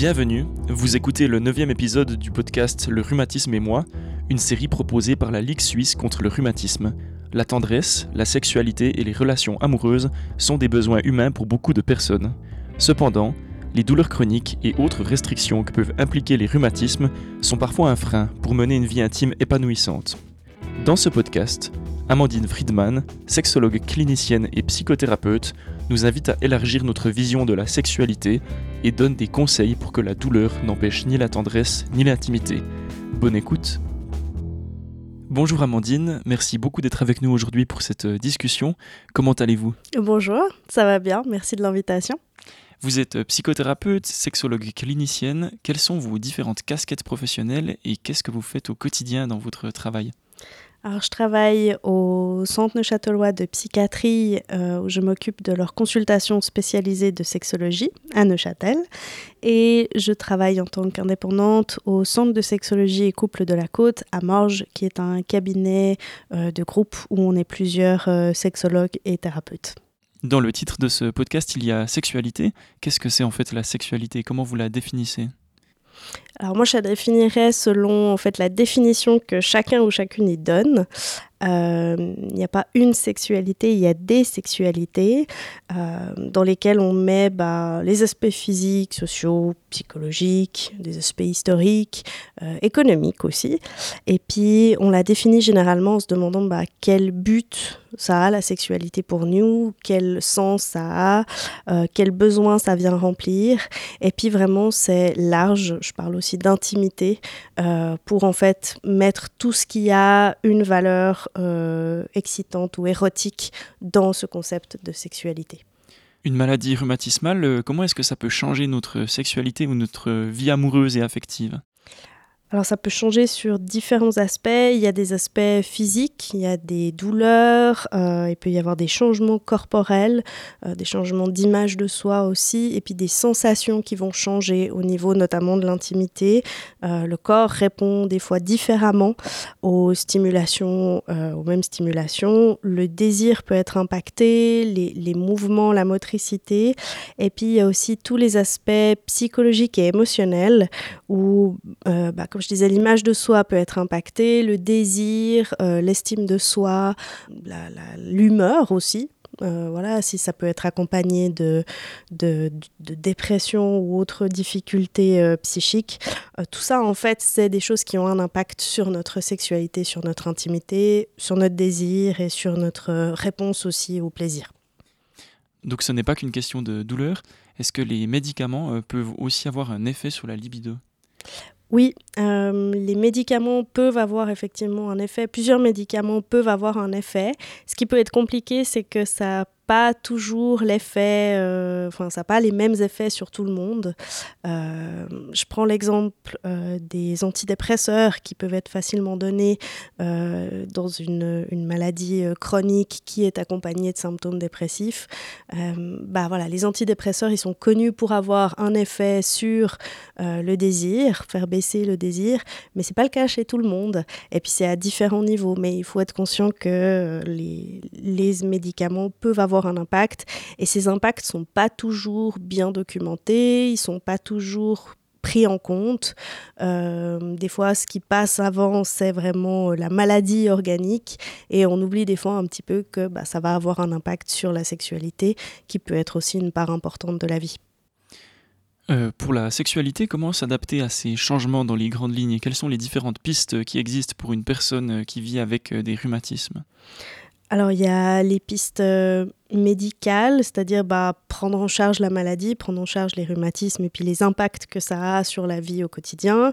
Bienvenue, vous écoutez le neuvième épisode du podcast Le rhumatisme et moi, une série proposée par la Ligue suisse contre le rhumatisme. La tendresse, la sexualité et les relations amoureuses sont des besoins humains pour beaucoup de personnes. Cependant, les douleurs chroniques et autres restrictions que peuvent impliquer les rhumatismes sont parfois un frein pour mener une vie intime épanouissante. Dans ce podcast, Amandine Friedman, sexologue clinicienne et psychothérapeute, nous invite à élargir notre vision de la sexualité et donne des conseils pour que la douleur n'empêche ni la tendresse ni l'intimité. Bonne écoute. Bonjour Amandine, merci beaucoup d'être avec nous aujourd'hui pour cette discussion. Comment allez-vous? Bonjour, ça va bien, merci de l'invitation. Vous êtes psychothérapeute, sexologue clinicienne. Quelles sont vos différentes casquettes professionnelles et qu'est-ce que vous faites au quotidien dans votre travail? Alors, je travaille au Centre Neuchâtelois de psychiatrie euh, où je m'occupe de leur consultation spécialisée de sexologie à Neuchâtel. Et je travaille en tant qu'indépendante au Centre de sexologie et couple de la Côte à Morges, qui est un cabinet euh, de groupe où on est plusieurs euh, sexologues et thérapeutes. Dans le titre de ce podcast, il y a sexualité. Qu'est-ce que c'est en fait la sexualité? Comment vous la définissez? Alors moi, je la définirais selon en fait la définition que chacun ou chacune y donne. Euh, il n'y a pas une sexualité, il y a des sexualités euh, dans lesquelles on met bah, les aspects physiques, sociaux, psychologiques, des aspects historiques, euh, économiques aussi. Et puis on la définit généralement en se demandant bah, quel but ça a la sexualité pour nous, quel sens ça a, quel besoin ça vient remplir. Et puis vraiment c'est large, je parle aussi d'intimité, pour en fait mettre tout ce qui a une valeur euh, excitante ou érotique dans ce concept de sexualité. Une maladie rhumatismale, euh, comment est-ce que ça peut changer notre sexualité ou notre vie amoureuse et affective? Alors ça peut changer sur différents aspects. Il y a des aspects physiques, il y a des douleurs, euh, il peut y avoir des changements corporels, euh, des changements d'image de soi aussi, et puis des sensations qui vont changer au niveau notamment de l'intimité. Euh, le corps répond des fois différemment aux stimulations, aux mêmes stimulations. Le désir peut être impacté, les, mouvements, la motricité, et puis il y a aussi tous les aspects psychologiques et émotionnels où, bah, comme je disais, l'image de soi peut être impactée, le désir, euh, l'estime de soi, l'humeur aussi. Euh, voilà, si ça peut être accompagné de, de, dépression ou autres difficultés euh, psychiques. tout ça, en fait, c'est des choses qui ont un impact sur notre sexualité, sur notre intimité, sur notre désir et sur notre réponse aussi au plaisir. Donc ce n'est pas qu'une question de douleur. Est-ce que les médicaments peuvent aussi avoir un effet sur la libido? Oui, euh, les médicaments peuvent avoir effectivement un effet. Plusieurs médicaments peuvent avoir un effet. Ce qui peut être compliqué, c'est que ça pas toujours l'effet, euh, enfin, ça n'a pas les mêmes effets sur tout le monde. Euh, je prends l'exemple euh, des antidépresseurs qui peuvent être facilement donnés dans une, une, maladie chronique qui est accompagnée de symptômes dépressifs. bah voilà, les antidépresseurs, ils sont connus pour avoir un effet sur le désir, faire baisser le désir, mais c'est pas le cas chez tout le monde. Et puis c'est à différents niveaux, mais il faut être conscient que les, les médicaments peuvent avoir un impact. Et ces impacts sont pas toujours bien documentés, ils sont pas toujours pris en compte. Euh, des fois, ce qui passe avant, c'est vraiment la maladie organique et on oublie des fois un petit peu que bah, ça va avoir un impact sur la sexualité qui peut être aussi une part importante de la vie. Euh, pour la sexualité, comment s'adapter à ces changements dans les grandes lignes? Et quelles sont les différentes pistes qui existent pour une personne qui vit avec des rhumatismes? Alors il y a les pistes médicale, c'est-à-dire bah, prendre en charge la maladie, prendre en charge les rhumatismes et puis les impacts que ça a sur la vie au quotidien.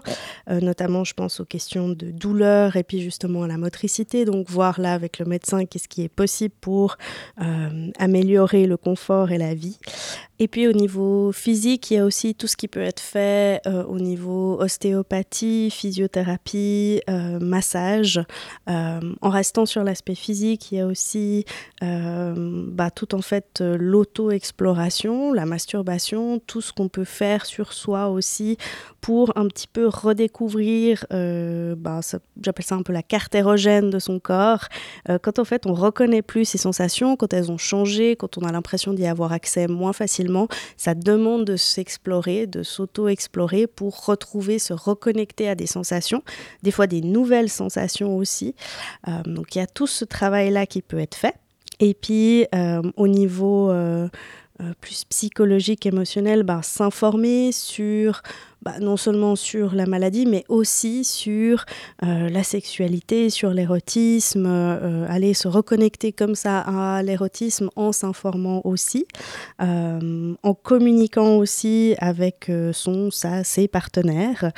Euh, notamment, je pense aux questions de douleur et puis justement à la motricité. Donc, voir là avec le médecin qu'est-ce qui est possible pour euh, améliorer le confort et la vie. Et puis au niveau physique, il y a aussi tout ce qui peut être fait euh, au niveau ostéopathie, physiothérapie, massage. en restant sur l'aspect physique, il y a aussi bah, tout en fait l'auto-exploration, la masturbation, tout ce qu'on peut faire sur soi aussi pour un petit peu redécouvrir, bah, j'appelle ça un peu la carte érogène de son corps, quand en fait on reconnaît plus ses sensations, quand elles ont changé, quand on a l'impression d'y avoir accès moins facilement, ça demande de s'explorer, de s'auto-explorer pour retrouver, se reconnecter à des sensations, des fois des nouvelles sensations aussi. Euh, donc il y a tout ce travail-là qui peut être fait. Et puis euh, au niveau euh, plus psychologique, émotionnel, ben, s'informer sur bah, non seulement sur la maladie, mais aussi sur euh, la sexualité, sur l'érotisme, euh, aller se reconnecter comme ça à l'érotisme en s'informant aussi, euh, en communiquant aussi avec son, sa, ses partenaires.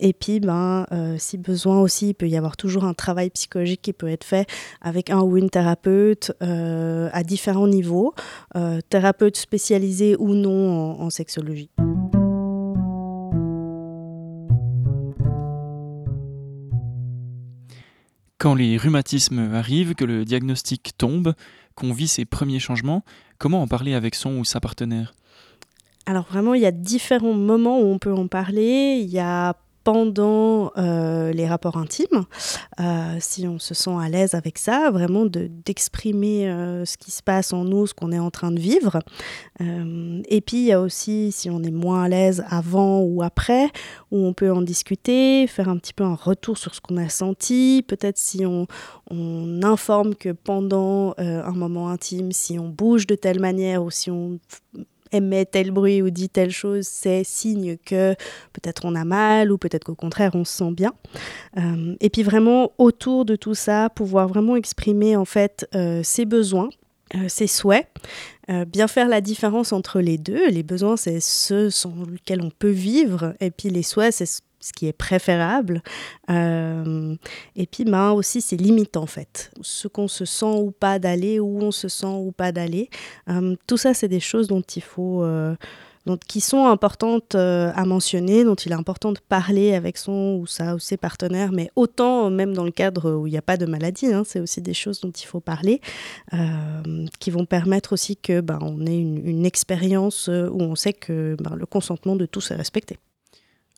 et puis, ben, si besoin aussi, il peut y avoir toujours un travail psychologique qui peut être fait avec un ou une thérapeute à différents niveaux, thérapeute spécialisé ou non en sexologie. Quand les rhumatismes arrivent, que le diagnostic tombe, qu'on vit ses premiers changements, comment en parler avec son ou sa partenaire? Alors vraiment, il y a différents moments où on peut en parler. Il y a pendant euh, les rapports intimes, euh, si on se sent à l'aise avec ça, vraiment d'exprimer euh, ce qui se passe en nous, ce qu'on est en train de vivre. et puis il y a aussi, si on est moins à l'aise avant ou après, où on peut en discuter, faire un petit peu un retour sur ce qu'on a senti, peut-être si on, on, informe que pendant un moment intime, si on bouge de telle manière ou si on émet tel bruit ou dit telle chose, c'est signe que peut-être on a mal ou peut-être qu'au contraire on se sent bien. Euh, et puis vraiment autour de tout ça, pouvoir vraiment exprimer en fait euh, ses besoins, euh, ses souhaits, bien faire la différence entre les deux. Les besoins, c'est ceux sans lesquels on peut vivre, et puis les souhaits, c'est ce qui est préférable. Euh, et puis ben, aussi ses limites en fait. Ce qu'on se sent ou pas d'aller, où on se sent ou pas d'aller. Euh, tout ça, c'est des choses dont il faut... Euh, qui sont importantes à mentionner, dont il est important de parler avec son ou sa ou ses partenaires, mais autant même dans le cadre où il n'y a pas de maladie, hein, c'est aussi des choses dont il faut parler, qui vont permettre aussi que ben, on ait une, une expérience où on sait que ben, le consentement de tous est respecté.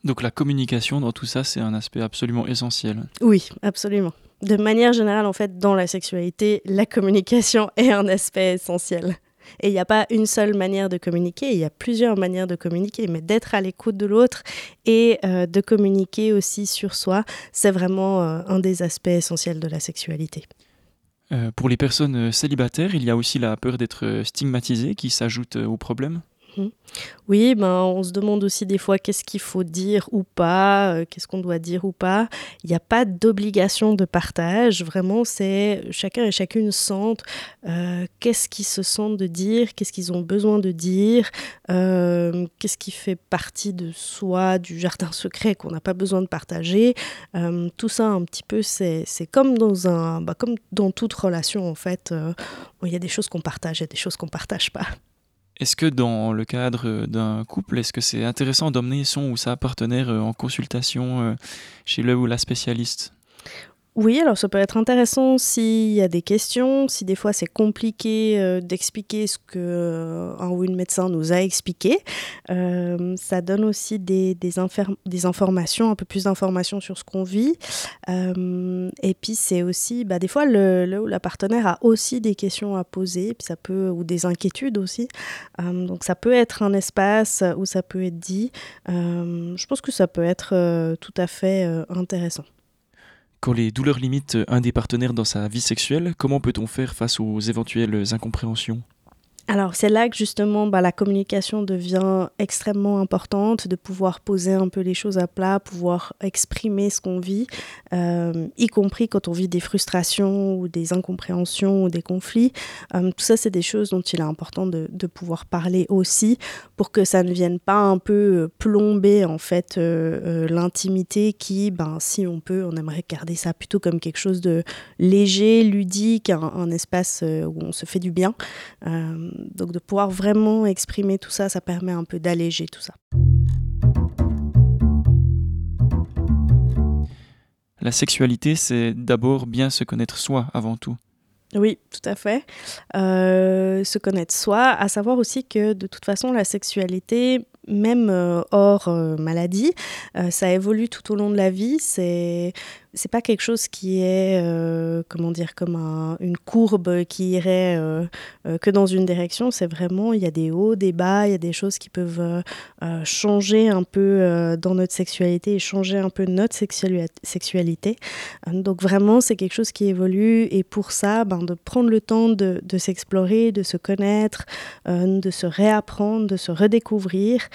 Donc la communication dans tout ça, c'est un aspect absolument essentiel. Oui, absolument. De manière générale, en fait, dans la sexualité, la communication est un aspect essentiel. Et il n'y a pas une seule manière de communiquer, il y a plusieurs manières de communiquer, mais d'être à l'écoute de l'autre et euh, de communiquer aussi sur soi, c'est vraiment euh, un des aspects essentiels de la sexualité. Euh, pour les personnes célibataires, il y a aussi la peur d'être stigmatisé qui s'ajoute au problème. Oui, ben, on se demande aussi des fois qu'est-ce qu'il faut dire ou pas, euh, qu'est-ce qu'on doit dire ou pas. Il n'y a pas d'obligation de partage. Vraiment, c'est chacun et chacune sentent euh, qu'est-ce qu'ils se sentent de dire, qu'est-ce qu'ils ont besoin de dire, euh, qu'est-ce qui fait partie de soi, du jardin secret qu'on n'a pas besoin de partager. tout ça, un petit peu, c'est comme dans un, bah, comme dans toute relation en fait. il y a des choses qu'on partage, il y a des choses qu'on partage pas. Est-ce que dans le cadre d'un couple, est-ce que c'est intéressant d'emmener son ou sa partenaire euh, en consultation euh, chez le ou la spécialiste? Oui, alors ça peut être intéressant s'il y a des questions, si des fois c'est compliqué euh, d'expliquer ce que euh, un ou une médecin nous a expliqué. Euh, ça donne aussi des, des, des, informations, un peu plus d'informations sur ce qu'on vit. et puis c'est aussi, bah, des fois le, le, la partenaire a aussi des questions à poser, puis ça peut ou des inquiétudes aussi. donc ça peut être un espace où ça peut être dit. je pense que ça peut être tout à fait intéressant. Quand les douleurs limitent un des partenaires dans sa vie sexuelle, comment peut-on faire face aux éventuelles incompréhensions? Alors c'est là que justement bah, la communication devient extrêmement importante, de pouvoir poser un peu les choses à plat, pouvoir exprimer ce qu'on vit, euh, y compris quand on vit des frustrations ou des incompréhensions ou des conflits. Euh, tout ça c'est des choses dont il est important de, de, pouvoir parler aussi pour que ça ne vienne pas un peu euh, plomber en fait l'intimité qui, ben, si on peut, on aimerait garder ça plutôt comme quelque chose de léger, ludique, un, un espace où on se fait du bien donc de pouvoir vraiment exprimer tout ça, ça permet un peu d'alléger tout ça. La sexualité, c'est d'abord bien se connaître soi avant tout. Oui, tout à fait. Euh, se connaître soi, à savoir aussi que de toute façon, la sexualité, même euh, hors euh, maladie, ça évolue tout au long de la vie. C'est c'est pas quelque chose qui est, euh, comment dire, comme une courbe qui irait euh, euh, que dans une direction. C'est vraiment, il y a des hauts, des bas, il y a des choses qui peuvent changer un peu dans notre sexualité et changer un peu notre sexualité. Donc vraiment, c'est quelque chose qui évolue et pour ça, ben, de prendre le temps de, de s'explorer, de se connaître, de se réapprendre, de se redécouvrir,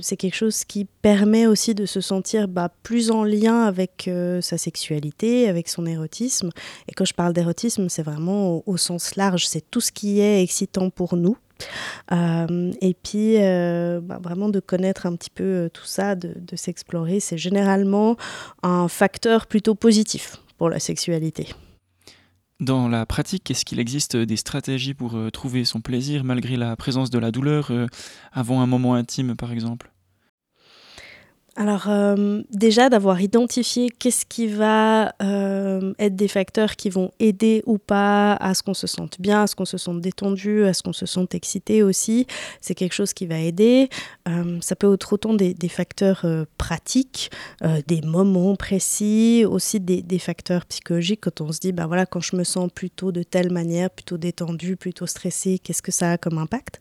c'est quelque chose qui permet aussi de se sentir bah, plus en lien avec sa sexualité sexualité, avec son érotisme. Et quand je parle d'érotisme, c'est vraiment au, sens large, c'est tout ce qui est excitant pour nous. Euh, et puis, euh, bah, vraiment de connaître un petit peu euh, tout ça, de, de s'explorer, c'est généralement un facteur plutôt positif pour la sexualité. Dans la pratique, est-ce qu'il existe des stratégies pour trouver son plaisir malgré la présence de la douleur avant un moment intime, par exemple? Alors euh, déjà d'avoir identifié qu'est-ce qui va euh, être des facteurs qui vont aider ou pas à ce qu'on se sente bien, à ce qu'on se sente détendu, à ce qu'on se sente excité aussi, c'est quelque chose qui va aider. Euh, ça peut être autant des, facteurs pratiques, des moments précis, aussi des, des, facteurs psychologiques quand on se dit, ben voilà, quand je me sens plutôt de telle manière, plutôt détendu, plutôt stressé, qu'est-ce que ça a comme impact?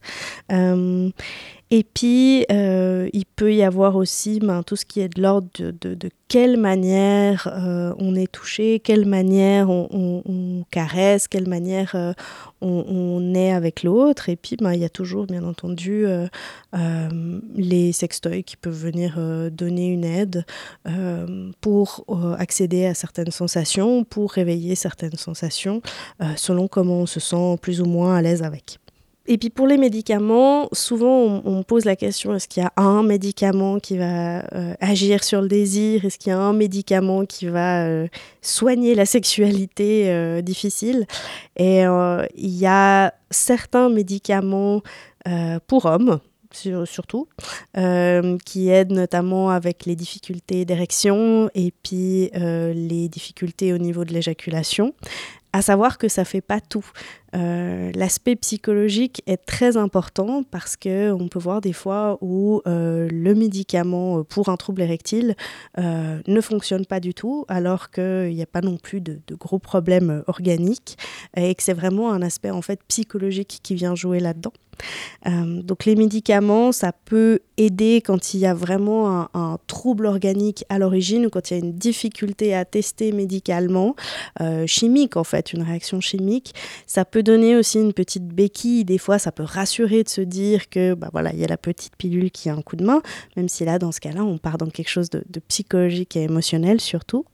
Et puis, euh, il peut y avoir aussi ben, tout ce qui est de l'ordre de, quelle manière euh, on est touché, quelle manière on, caresse, quelle manière euh, on, est avec l'autre. Et puis, ben, il y a toujours, bien entendu, les sextoys qui peuvent venir donner une aide pour accéder à certaines sensations, pour réveiller certaines sensations, selon comment on se sent plus ou moins à l'aise avec. Et puis pour les médicaments, souvent on, pose la question est-ce qu'il y a un médicament qui va euh, agir sur le désir? Est-ce qu'il y a un médicament qui va euh, soigner la sexualité euh, difficile? Et il y a certains médicaments pour hommes, surtout, qui aident notamment avec les difficultés d'érection et puis les difficultés au niveau de l'éjaculation. À savoir que ça fait pas tout. Euh, l'aspect psychologique est très important parce que on peut voir des fois où euh, le médicament pour un trouble érectile euh, ne fonctionne pas du tout, alors qu'il n'y a pas non plus de, gros problèmes organiques et que c'est vraiment un aspect en fait psychologique qui vient jouer là-dedans. Donc les médicaments, ça peut aider quand il y a vraiment un, trouble organique à l'origine ou quand il y a une difficulté à tester médicalement, chimique en fait, une réaction chimique. Ça peut donner aussi une petite béquille. Des fois, ça peut rassurer de se dire que bah voilà, il y a la petite pilule qui a un coup de main, même si là, dans ce cas-là, on part dans quelque chose de, psychologique et émotionnel surtout.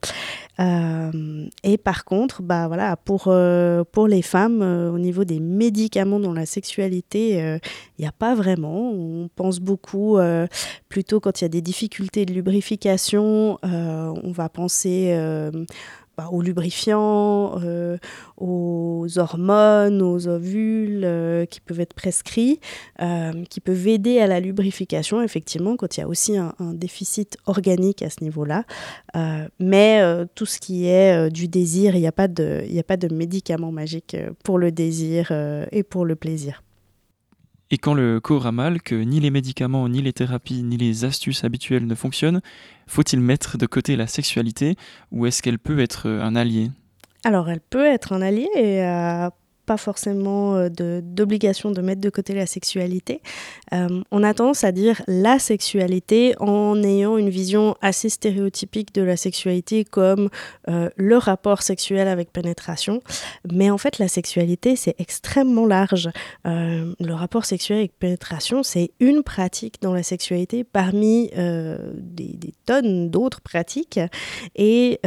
Euh, et par contre, bah voilà, pour, pour les femmes, au niveau des médicaments dans la sexualité, il n'y a pas vraiment. On pense beaucoup, euh, plutôt quand il y a des difficultés de lubrification, euh, on va penser euh, bah, aux lubrifiants, aux hormones, aux ovules qui peuvent être prescrits, qui peuvent aider à la lubrification, effectivement, quand il y a aussi un, déficit organique à ce niveau-là. mais tout ce qui est du désir, il n'y a, pas de, a pas de médicament magique pour le désir et pour le plaisir. Et quand le corps a mal, que ni les médicaments, ni les thérapies, ni les astuces habituelles ne fonctionnent, faut-il mettre de côté la sexualité ou est-ce qu'elle peut être un allié? Alors elle peut être un allié et euh, pas forcément euh, d'obligation de, mettre de côté la sexualité. Euh, on a tendance à dire la sexualité en ayant une vision assez stéréotypique de la sexualité comme euh, le rapport sexuel avec pénétration. Mais en fait, la sexualité, c'est extrêmement large. le rapport sexuel avec pénétration, c'est une pratique dans la sexualité parmi des, des, tonnes d'autres pratiques. Et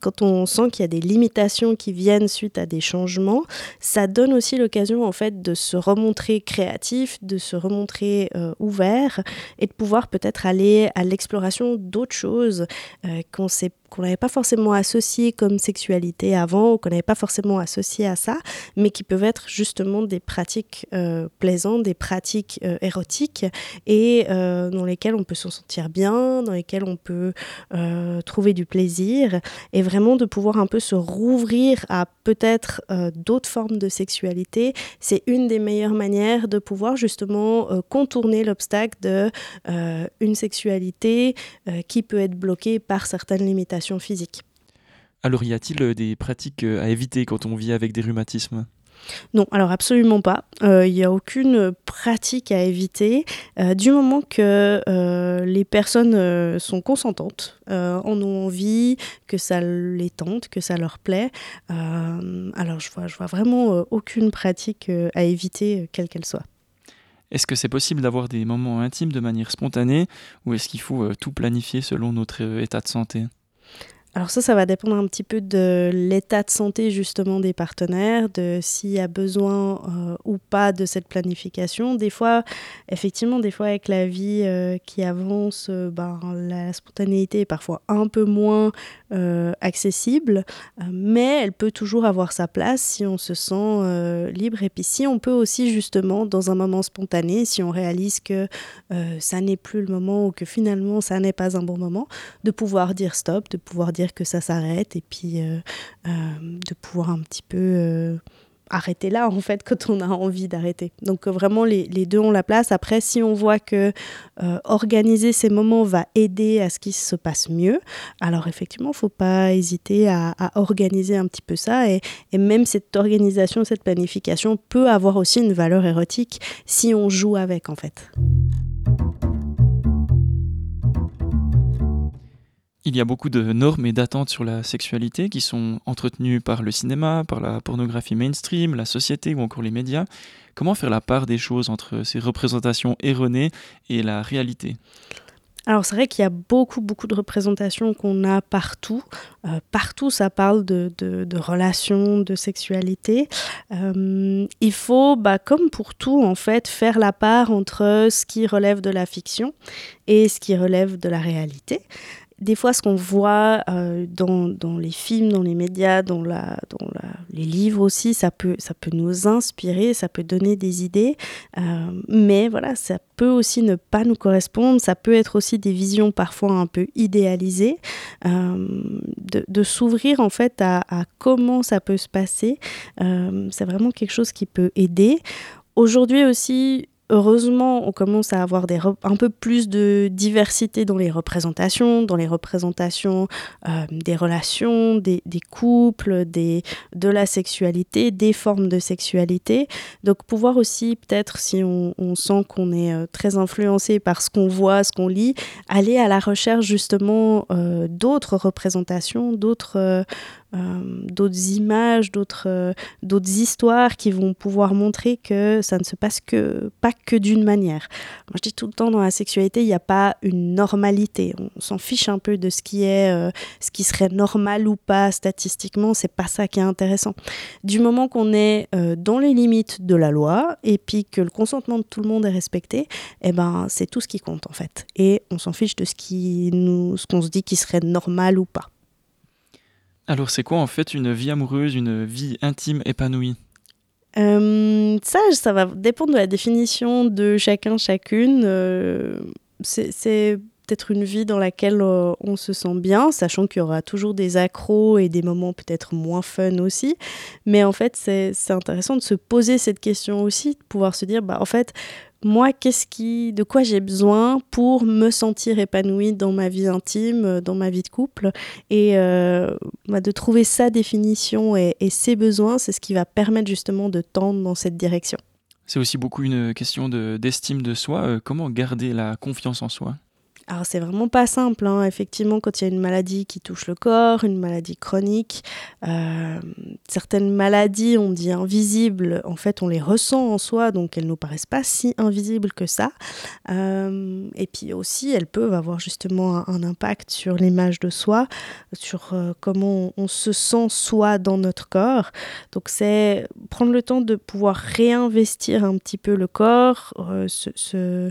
quand on sent qu'il y a des limitations qui viennent suite à des changements, ça donne aussi l'occasion en fait de se remontrer créatif, de se remontrer euh, ouvert et de pouvoir peut-être aller à l'exploration d'autres choses euh, qu'on qu'on n'avait pas forcément associé comme sexualité avant, ou qu'on n'avait pas forcément associé à ça, mais qui peuvent être justement des pratiques euh, plaisantes, des pratiques euh, érotiques, et euh, dans lesquelles on peut s'en sentir bien, dans lesquelles on peut trouver du plaisir, et vraiment de pouvoir un peu se rouvrir à peut-être d'autres formes de sexualité, c'est une des meilleures manières de pouvoir justement contourner l'obstacle de une sexualité qui peut être bloquée par certaines limitations physiques. Alors y a-t-il euh, des pratiques euh, à éviter quand on vit avec des rhumatismes? Non, alors absolument pas. Euh, il n'y a aucune pratique à éviter du moment que les personnes sont consentantes, en ont envie, que ça les tente, que ça leur plaît. alors je vois, je vois vraiment aucune pratique à éviter, quelle qu'elle soit. Est-ce que c'est possible d'avoir des moments intimes de manière spontanée ou est-ce qu'il faut tout planifier selon notre état de santé? Alors ça, ça va dépendre un petit peu de l'état de santé justement des partenaires, de s'il y a besoin euh, ou pas de cette planification. Des fois, effectivement, des fois avec la vie euh, qui avance, euh, ben, la spontanéité est parfois un peu moins accessible, mais elle peut toujours avoir sa place si on se sent libre. Et puis si on peut aussi justement, dans un moment spontané, si on réalise que ça n'est plus le moment ou que finalement ça n'est pas un bon moment, de pouvoir dire stop, de pouvoir dire que ça s'arrête et puis euh, euh, de pouvoir un petit peu euh, arrêter là en fait quand on a envie d'arrêter. Donc vraiment les, deux ont la place. Après si on voit que organiser ces moments va aider à ce qu'il se passe mieux, alors effectivement il faut pas hésiter à, organiser un petit peu ça et, et, même cette organisation, cette planification peut avoir aussi une valeur érotique si on joue avec en fait. Il y a beaucoup de normes et d'attentes sur la sexualité qui sont entretenues par le cinéma, par la pornographie mainstream, la société ou encore les médias. Comment faire la part des choses entre ces représentations erronées et la réalité? Alors c'est vrai qu'il y a beaucoup, beaucoup de représentations qu'on a partout. Euh, partout, ça parle de, relations, de sexualité. Euh, il faut, bah, comme pour tout, en fait, faire la part entre ce qui relève de la fiction et ce qui relève de la réalité des fois, ce qu'on voit euh, dans, dans, les films, dans les médias, dans, la, dans la, les livres aussi, ça peut, ça peut nous inspirer, ça peut donner des idées. Euh, mais voilà, ça peut aussi ne pas nous correspondre. Ça peut être aussi des visions parfois un peu idéalisées. Euh, de, s'ouvrir en fait à, comment ça peut se passer, c'est vraiment quelque chose qui peut aider. Aujourd'hui aussi, heureusement, on commence à avoir des un peu plus de diversité dans les représentations, dans les représentations euh, des relations, des, couples, de la sexualité, des formes de sexualité. Donc pouvoir aussi, peut-être si on, sent qu'on est euh, très influencé par ce qu'on voit, ce qu'on lit, aller à la recherche justement euh, d'autres représentations, d'autres d'autres images, d'autres euh, d'autres histoires qui vont pouvoir montrer que ça ne se passe que pas que d'une manière. Moi, je dis tout le temps dans la sexualité, il n'y a pas une normalité. On s'en fiche un peu de ce qui est, euh, ce qui serait normal ou pas statistiquement. C'est pas ça qui est intéressant. Du moment qu'on est dans les limites de la loi et puis que le consentement de tout le monde est respecté, eh ben c'est tout ce qui compte en fait. Et on s'en fiche de ce ce qu'on se dit qui serait normal ou pas. Alors c'est quoi en fait une vie amoureuse, une vie intime épanouie? Euh, ça, ça va dépendre de la définition de chacun, chacune. Euh, c'est peut-être une vie dans laquelle euh, on se sent bien, sachant qu'il y aura toujours des accros et des moments peut-être moins fun aussi. Mais en fait, c'est intéressant de se poser cette question aussi, de pouvoir se dire, bah, en fait, moi, qu'est-ce qui, de quoi j'ai besoin pour me sentir épanouie dans ma vie intime, euh, dans ma vie de couple, et euh, bah, de trouver sa définition et, ses besoins, c'est ce qui va permettre justement de tendre dans cette direction. C'est aussi beaucoup une question d'estime de, soi. Euh, comment garder la confiance en soi? Alors c'est vraiment pas simple, hein. effectivement, quand il y a une maladie qui touche le corps, une maladie chronique, euh, certaines maladies, on dit invisibles, en fait on les ressent en soi, donc elles ne nous paraissent pas si invisibles que ça. Euh, et puis aussi, elles peuvent avoir justement un, impact sur l'image de soi, sur euh, comment on, se sent soi dans notre corps. Donc c'est prendre le temps de pouvoir réinvestir un petit peu le corps, se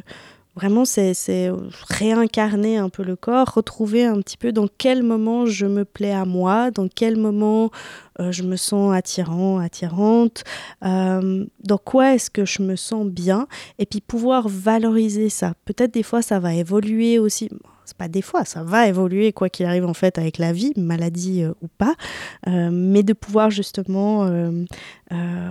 Vraiment, c'est réincarner un peu le corps, retrouver un petit peu dans quel moment je me plais à moi, dans quel moment euh, je me sens attirant, attirante, euh, dans quoi est-ce que je me sens bien, et puis pouvoir valoriser ça. Peut-être des fois, ça va évoluer aussi c'est pas des fois, ça va évoluer quoi qu'il arrive en fait avec la vie, maladie euh, ou pas, euh, mais de pouvoir justement euh,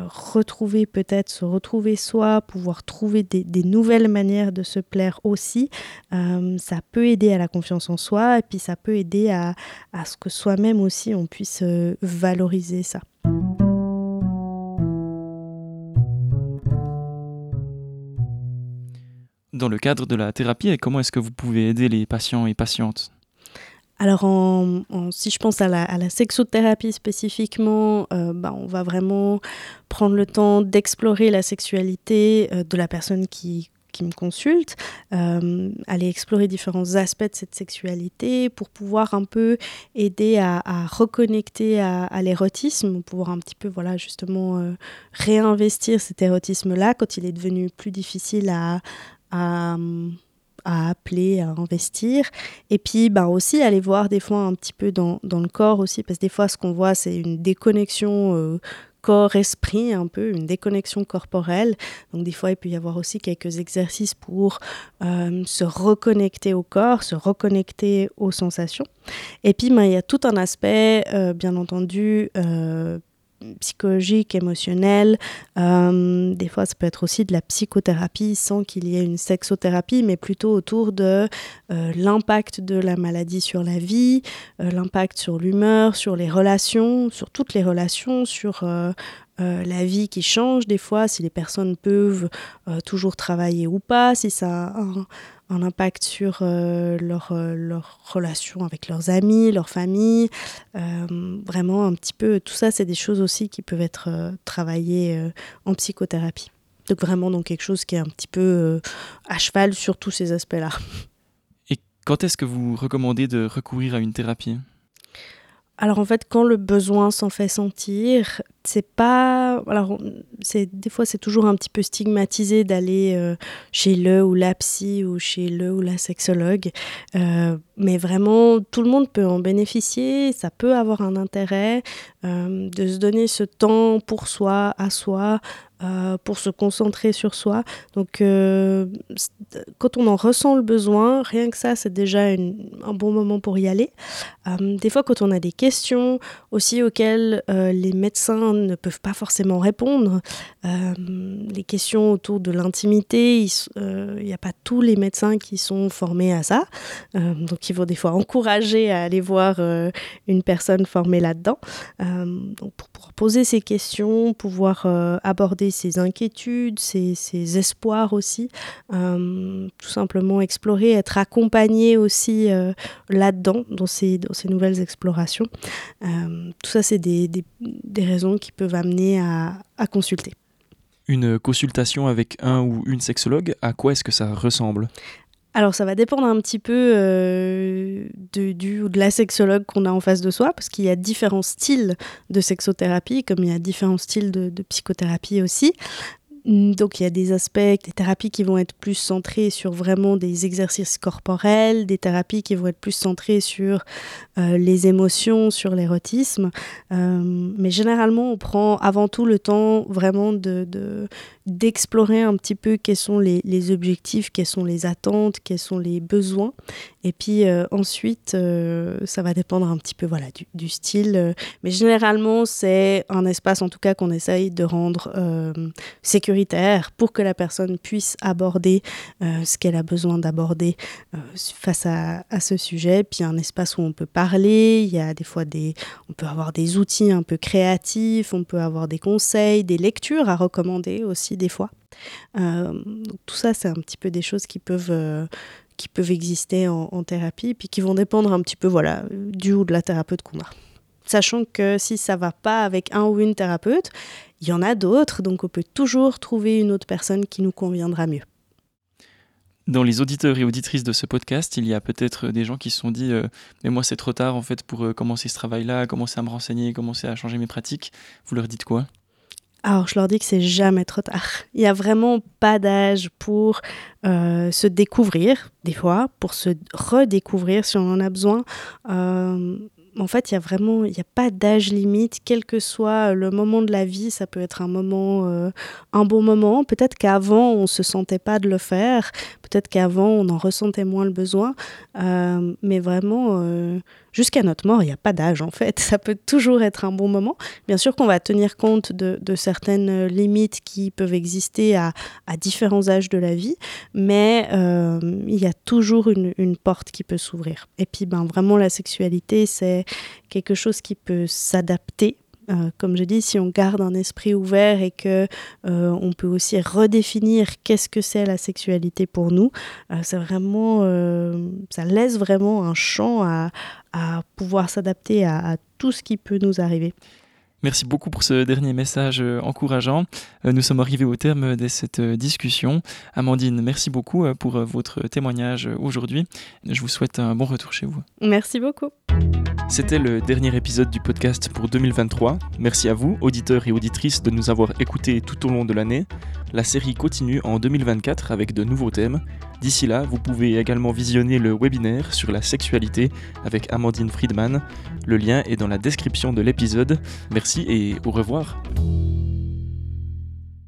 retrouver peut-être, se retrouver soi, pouvoir trouver des, nouvelles manières de se plaire aussi, ça peut aider à la confiance en soi et puis ça peut aider à, à ce que soi-même aussi on puisse valoriser ça. Dans le cadre de la thérapie et comment est-ce que vous pouvez aider les patients et patientes alors, si je pense à la, sexothérapie spécifiquement, euh, bah, on va vraiment prendre le temps d'explorer la sexualité euh, de la personne qui, me consulte, euh, aller explorer différents aspects de cette sexualité pour pouvoir un peu aider à, reconnecter à, l'érotisme, pouvoir un petit peu, voilà, justement, réinvestir cet érotisme-là quand il est devenu plus difficile à, à, appeler, à investir. Et puis ben aussi aller voir des fois un petit peu dans, dans le corps aussi, parce que des fois ce qu'on voit c'est une déconnexion euh, corps-esprit un peu, une déconnexion corporelle. Donc des fois, il peut y avoir aussi quelques exercices pour euh, se reconnecter au corps, se reconnecter aux sensations. Et puis, ben, il y a tout un aspect, euh, bien entendu, psychologique, émotionnelle. Euh, des fois, ça peut être aussi de la psychothérapie sans qu'il y ait une sexothérapie, mais plutôt autour de euh, l'impact de la maladie sur la vie, euh, l'impact sur l'humeur, sur les relations, sur toutes les relations, sur la vie qui change des fois, si les personnes peuvent toujours travailler ou pas, si ça un impact sur euh, leur, euh, avec leurs amis, leur famille. Euh, vraiment, un petit peu, tout ça, c'est des choses aussi qui peuvent être travaillées en psychothérapie. Donc vraiment, donc quelque chose qui est un petit peu à cheval sur tous ces aspects-là. Et quand est-ce que vous recommandez de recourir à une thérapie? Alors en fait, quand le besoin s'en fait sentir, c'est pas. Alors, c'est des fois, c'est toujours un petit peu stigmatisé d'aller euh, chez le ou la psy ou chez le ou la sexologue. Euh, mais vraiment, tout le monde peut en bénéficier. Ça peut avoir un intérêt euh, de se donner ce temps pour soi, à soi, euh, pour se concentrer sur soi. Donc, euh, quand on en ressent le besoin, rien que ça, c'est déjà un bon moment pour y aller. Euh, des fois, quand on a des questions aussi auxquelles les médecins ne peuvent pas forcément répondre, les questions autour de l'intimité, il n'y a pas tous les médecins qui sont formés à ça. donc, il faut des fois encourager à aller voir une personne formée là-dedans. pour pouvoir poser ces questions, pouvoir aborder ses inquiétudes, ses, espoirs aussi. Euh, tout simplement explorer, être accompagné aussi euh, là-dedans, dans ces, dans ces nouvelles explorations. Euh, tout ça, c'est des, des, des, raisons qui peuvent amener à, à consulter. Une consultation avec un ou une sexologue, à quoi est-ce que ça ressemble? Alors ça va dépendre un petit peu euh, de, du ou de la sexologue qu'on a en face de soi, parce qu'il y a différents styles de sexothérapie, comme il y a différents styles de, de psychothérapie aussi. Mm, donc il y a des aspects, des thérapies qui vont être plus centrées sur vraiment des exercices corporels, des thérapies qui vont être plus centrées sur euh, les émotions, sur l'érotisme. Euh, mais généralement, on prend avant tout le temps vraiment de, d'explorer un petit peu quels sont les, les, objectifs, quelles sont les attentes, quels sont les besoins. Et puis euh, ensuite, ça va dépendre un petit peu voilà, du, du style. mais généralement, c'est un espace en tout cas qu'on essaye de rendre sécurisé pour que la personne puisse aborder euh, ce qu'elle a besoin d'aborder euh, face à, ce sujet. Puis un espace où on peut parler, il y a des fois des, on peut avoir des outils un peu créatifs, on peut avoir des conseils, des lectures à recommander aussi des fois. Euh, tout ça, c'est un petit peu des choses qui peuvent qui peuvent exister en, en, thérapie, puis qui vont dépendre un petit peu voilà, du ou de la thérapeute qu'on a sachant que si ça va pas avec un ou une thérapeute, il y en a d'autres, donc on peut toujours trouver une autre personne qui nous conviendra mieux. Dans les auditeurs et auditrices de ce podcast, il y a peut-être des gens qui se sont dit euh, Mais moi, c'est trop tard en fait pour euh, commencer ce travail-là, commencer à me renseigner, commencer à changer mes pratiques. Vous leur dites quoi? Alors, je leur dis que c'est jamais trop tard. Il n'y a vraiment pas d'âge pour euh, se découvrir, des fois, pour se redécouvrir si on en a besoin. Euh, en fait, il y a vraiment, il n'y a pas d'âge limite, quel que soit le moment de la vie, ça peut être un moment, euh, un bon moment. Peut-être qu'avant, on ne se sentait pas de le faire, peut-être qu'avant, on en ressentait moins le besoin, euh, mais vraiment, euh, jusqu'à notre mort, il n'y a pas d'âge en fait. Ça peut toujours être un bon moment. Bien sûr qu'on va tenir compte de, certaines limites qui peuvent exister à, différents âges de la vie, mais il y a toujours une, porte qui peut s'ouvrir. Et puis, ben, vraiment, la sexualité, c'est quelque chose qui peut s'adapter euh, comme je dis, si on garde un esprit ouvert et que euh, on peut aussi redéfinir qu'est-ce que c'est la sexualité pour nous, euh, c'est vraiment, ça laisse vraiment un champ à, pouvoir s'adapter à, tout ce qui peut nous arriver. Merci beaucoup pour ce dernier message euh, encourageant. Euh, nous sommes arrivés au terme de cette euh, discussion. Amandine, merci beaucoup pour votre témoignage aujourd'hui. Je vous souhaite un bon retour chez vous. Merci beaucoup. C'était le dernier épisode du podcast pour 2023. Merci à vous, auditeurs et auditrices, de nous avoir écoutés tout au long de l'année. La série continue en 2024 avec de nouveaux thèmes. D'ici là, vous pouvez également visionner le webinaire sur la sexualité avec Amandine Friedman. Le lien est dans la description de l'épisode. Merci et au revoir.